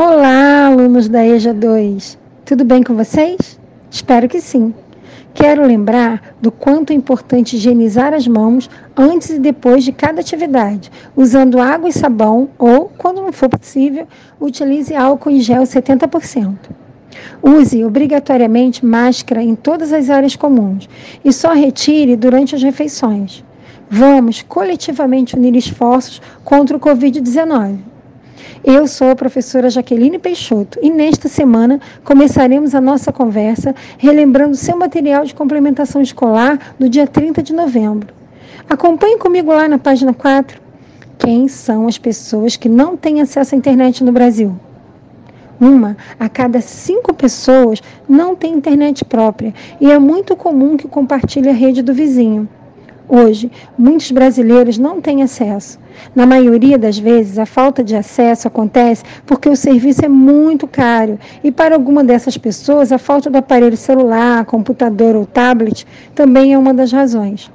Olá, alunos da EJA 2. Tudo bem com vocês? Espero que sim. Quero lembrar do quanto é importante higienizar as mãos antes e depois de cada atividade, usando água e sabão ou, quando não for possível, utilize álcool em gel 70%. Use obrigatoriamente máscara em todas as áreas comuns e só retire durante as refeições. Vamos coletivamente unir esforços contra o Covid-19. Eu sou a professora Jaqueline Peixoto e nesta semana começaremos a nossa conversa relembrando seu material de complementação escolar do dia 30 de novembro. Acompanhe comigo lá na página 4. Quem são as pessoas que não têm acesso à internet no Brasil? Uma a cada cinco pessoas não tem internet própria e é muito comum que compartilhe a rede do vizinho. Hoje, muitos brasileiros não têm acesso. Na maioria das vezes, a falta de acesso acontece porque o serviço é muito caro e, para alguma dessas pessoas, a falta do aparelho celular, computador ou tablet também é uma das razões.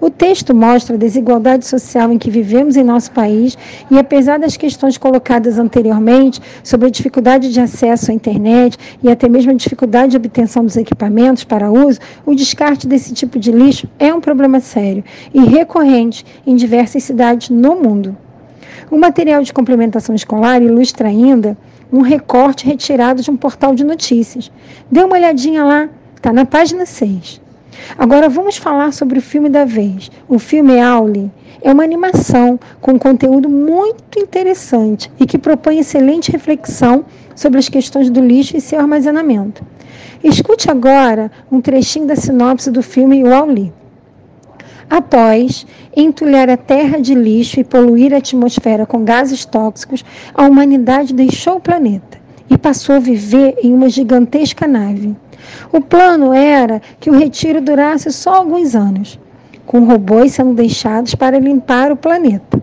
O texto mostra a desigualdade social em que vivemos em nosso país e, apesar das questões colocadas anteriormente sobre a dificuldade de acesso à internet e até mesmo a dificuldade de obtenção dos equipamentos para uso, o descarte desse tipo de lixo é um problema sério e recorrente em diversas cidades no mundo. O material de complementação escolar ilustra ainda um recorte retirado de um portal de notícias. Dê uma olhadinha lá, está na página 6. Agora vamos falar sobre o filme da vez. O filme Auli é uma animação com conteúdo muito interessante e que propõe excelente reflexão sobre as questões do lixo e seu armazenamento. Escute agora um trechinho da sinopse do filme Wall-E. Após entulhar a terra de lixo e poluir a atmosfera com gases tóxicos, a humanidade deixou o planeta e passou a viver em uma gigantesca nave. O plano era que o retiro durasse só alguns anos, com robôs sendo deixados para limpar o planeta.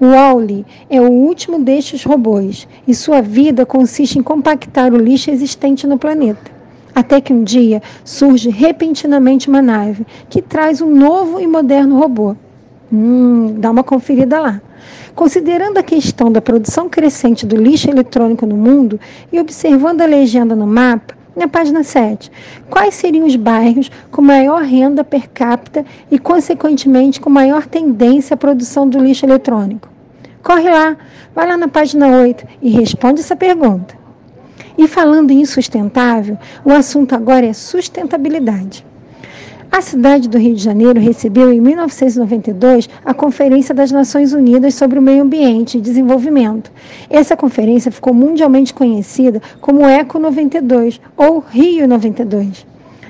O Wally é o último destes robôs e sua vida consiste em compactar o lixo existente no planeta. Até que um dia surge repentinamente uma nave que traz um novo e moderno robô. Hum, dá uma conferida lá. Considerando a questão da produção crescente do lixo eletrônico no mundo e observando a legenda no mapa, na página 7, quais seriam os bairros com maior renda per capita e, consequentemente, com maior tendência à produção do lixo eletrônico? Corre lá, vai lá na página 8 e responde essa pergunta. E falando em sustentável, o assunto agora é sustentabilidade. A cidade do Rio de Janeiro recebeu em 1992 a Conferência das Nações Unidas sobre o Meio Ambiente e Desenvolvimento. Essa conferência ficou mundialmente conhecida como ECO 92 ou Rio 92.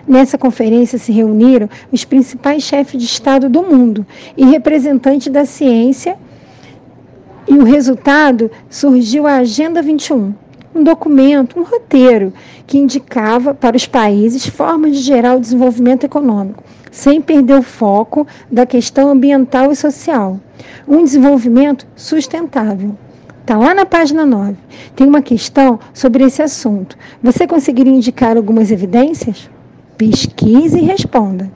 Nessa conferência se reuniram os principais chefes de Estado do mundo e representantes da ciência, e o resultado surgiu a Agenda 21, um documento, um roteiro, que indicava para os países formas de gerar o desenvolvimento econômico, sem perder o foco da questão ambiental e social. Um desenvolvimento sustentável. Está lá na página 9. Tem uma questão sobre esse assunto. Você conseguiria indicar algumas evidências? Pesquise e responda.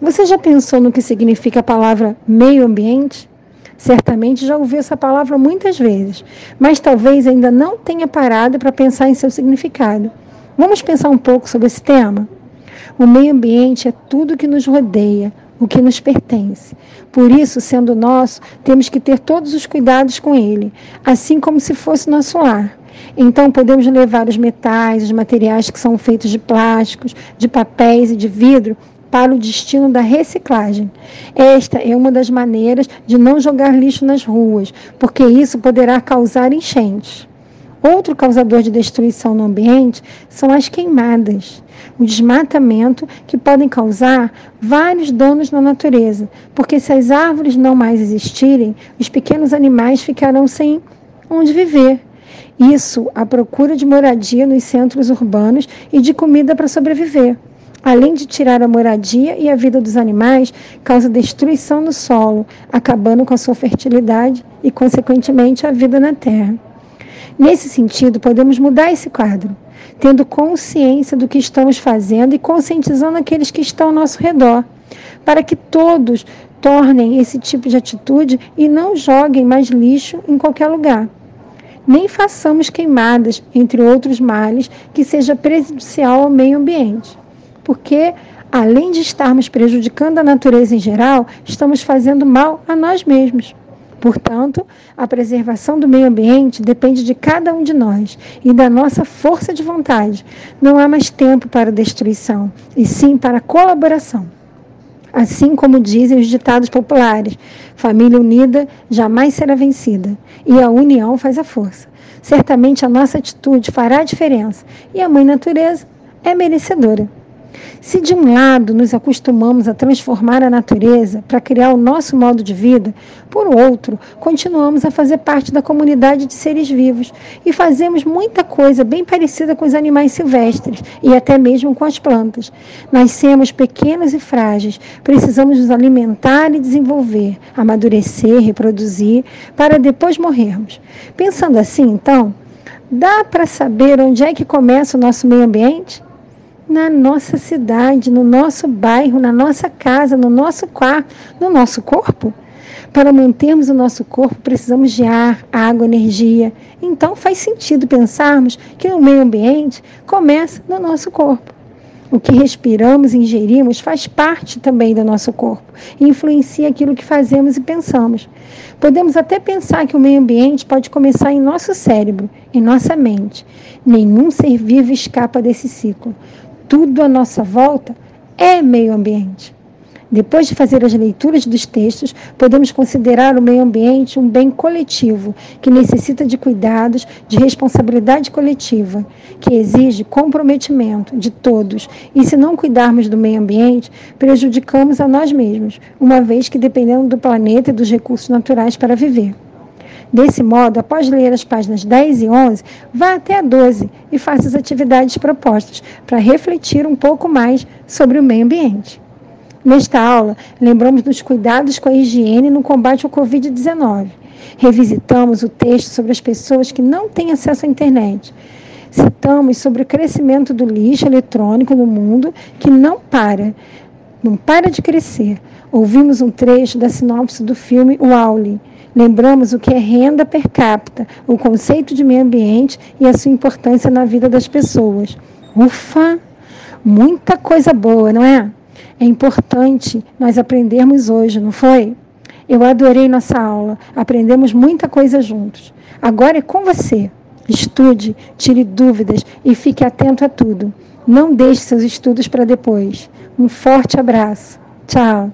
Você já pensou no que significa a palavra meio ambiente? Certamente já ouviu essa palavra muitas vezes, mas talvez ainda não tenha parado para pensar em seu significado. Vamos pensar um pouco sobre esse tema? O meio ambiente é tudo que nos rodeia, o que nos pertence. Por isso, sendo nosso, temos que ter todos os cuidados com ele, assim como se fosse nosso lar. Então, podemos levar os metais, os materiais que são feitos de plásticos, de papéis e de vidro para o destino da reciclagem. Esta é uma das maneiras de não jogar lixo nas ruas, porque isso poderá causar enchentes. Outro causador de destruição no ambiente são as queimadas, o desmatamento que podem causar vários danos na natureza, porque se as árvores não mais existirem, os pequenos animais ficarão sem onde viver. Isso à procura de moradia nos centros urbanos e de comida para sobreviver além de tirar a moradia e a vida dos animais, causa destruição no solo, acabando com a sua fertilidade e, consequentemente, a vida na terra. Nesse sentido, podemos mudar esse quadro, tendo consciência do que estamos fazendo e conscientizando aqueles que estão ao nosso redor, para que todos tornem esse tipo de atitude e não joguem mais lixo em qualquer lugar. nem façamos queimadas, entre outros males, que seja prejudicial ao meio ambiente. Porque, além de estarmos prejudicando a natureza em geral, estamos fazendo mal a nós mesmos. Portanto, a preservação do meio ambiente depende de cada um de nós e da nossa força de vontade. Não há mais tempo para destruição, e sim para colaboração. Assim como dizem os ditados populares, família unida jamais será vencida, e a união faz a força. Certamente a nossa atitude fará a diferença, e a Mãe Natureza é merecedora. Se de um lado nos acostumamos a transformar a natureza para criar o nosso modo de vida, por outro, continuamos a fazer parte da comunidade de seres vivos e fazemos muita coisa bem parecida com os animais silvestres e até mesmo com as plantas. Nascemos pequenos e frágeis, precisamos nos alimentar e desenvolver, amadurecer, reproduzir, para depois morrermos. Pensando assim, então, dá para saber onde é que começa o nosso meio ambiente? Na nossa cidade, no nosso bairro, na nossa casa, no nosso quarto, no nosso corpo. Para mantermos o nosso corpo, precisamos de ar, água, energia. Então faz sentido pensarmos que o meio ambiente começa no nosso corpo. O que respiramos e ingerimos faz parte também do nosso corpo e influencia aquilo que fazemos e pensamos. Podemos até pensar que o meio ambiente pode começar em nosso cérebro, em nossa mente. Nenhum ser vivo escapa desse ciclo tudo à nossa volta é meio ambiente. Depois de fazer as leituras dos textos, podemos considerar o meio ambiente um bem coletivo, que necessita de cuidados, de responsabilidade coletiva, que exige comprometimento de todos. E se não cuidarmos do meio ambiente, prejudicamos a nós mesmos, uma vez que dependemos do planeta e dos recursos naturais para viver. Desse modo, após ler as páginas 10 e 11, vá até a 12 e faça as atividades propostas para refletir um pouco mais sobre o meio ambiente. Nesta aula, lembramos dos cuidados com a higiene no combate ao Covid-19. Revisitamos o texto sobre as pessoas que não têm acesso à internet. Citamos sobre o crescimento do lixo eletrônico no mundo que não para, não para de crescer. Ouvimos um trecho da sinopse do filme Wall-E Lembramos o que é renda per capita, o conceito de meio ambiente e a sua importância na vida das pessoas. Ufa! Muita coisa boa, não é? É importante nós aprendermos hoje, não foi? Eu adorei nossa aula, aprendemos muita coisa juntos. Agora é com você. Estude, tire dúvidas e fique atento a tudo. Não deixe seus estudos para depois. Um forte abraço. Tchau.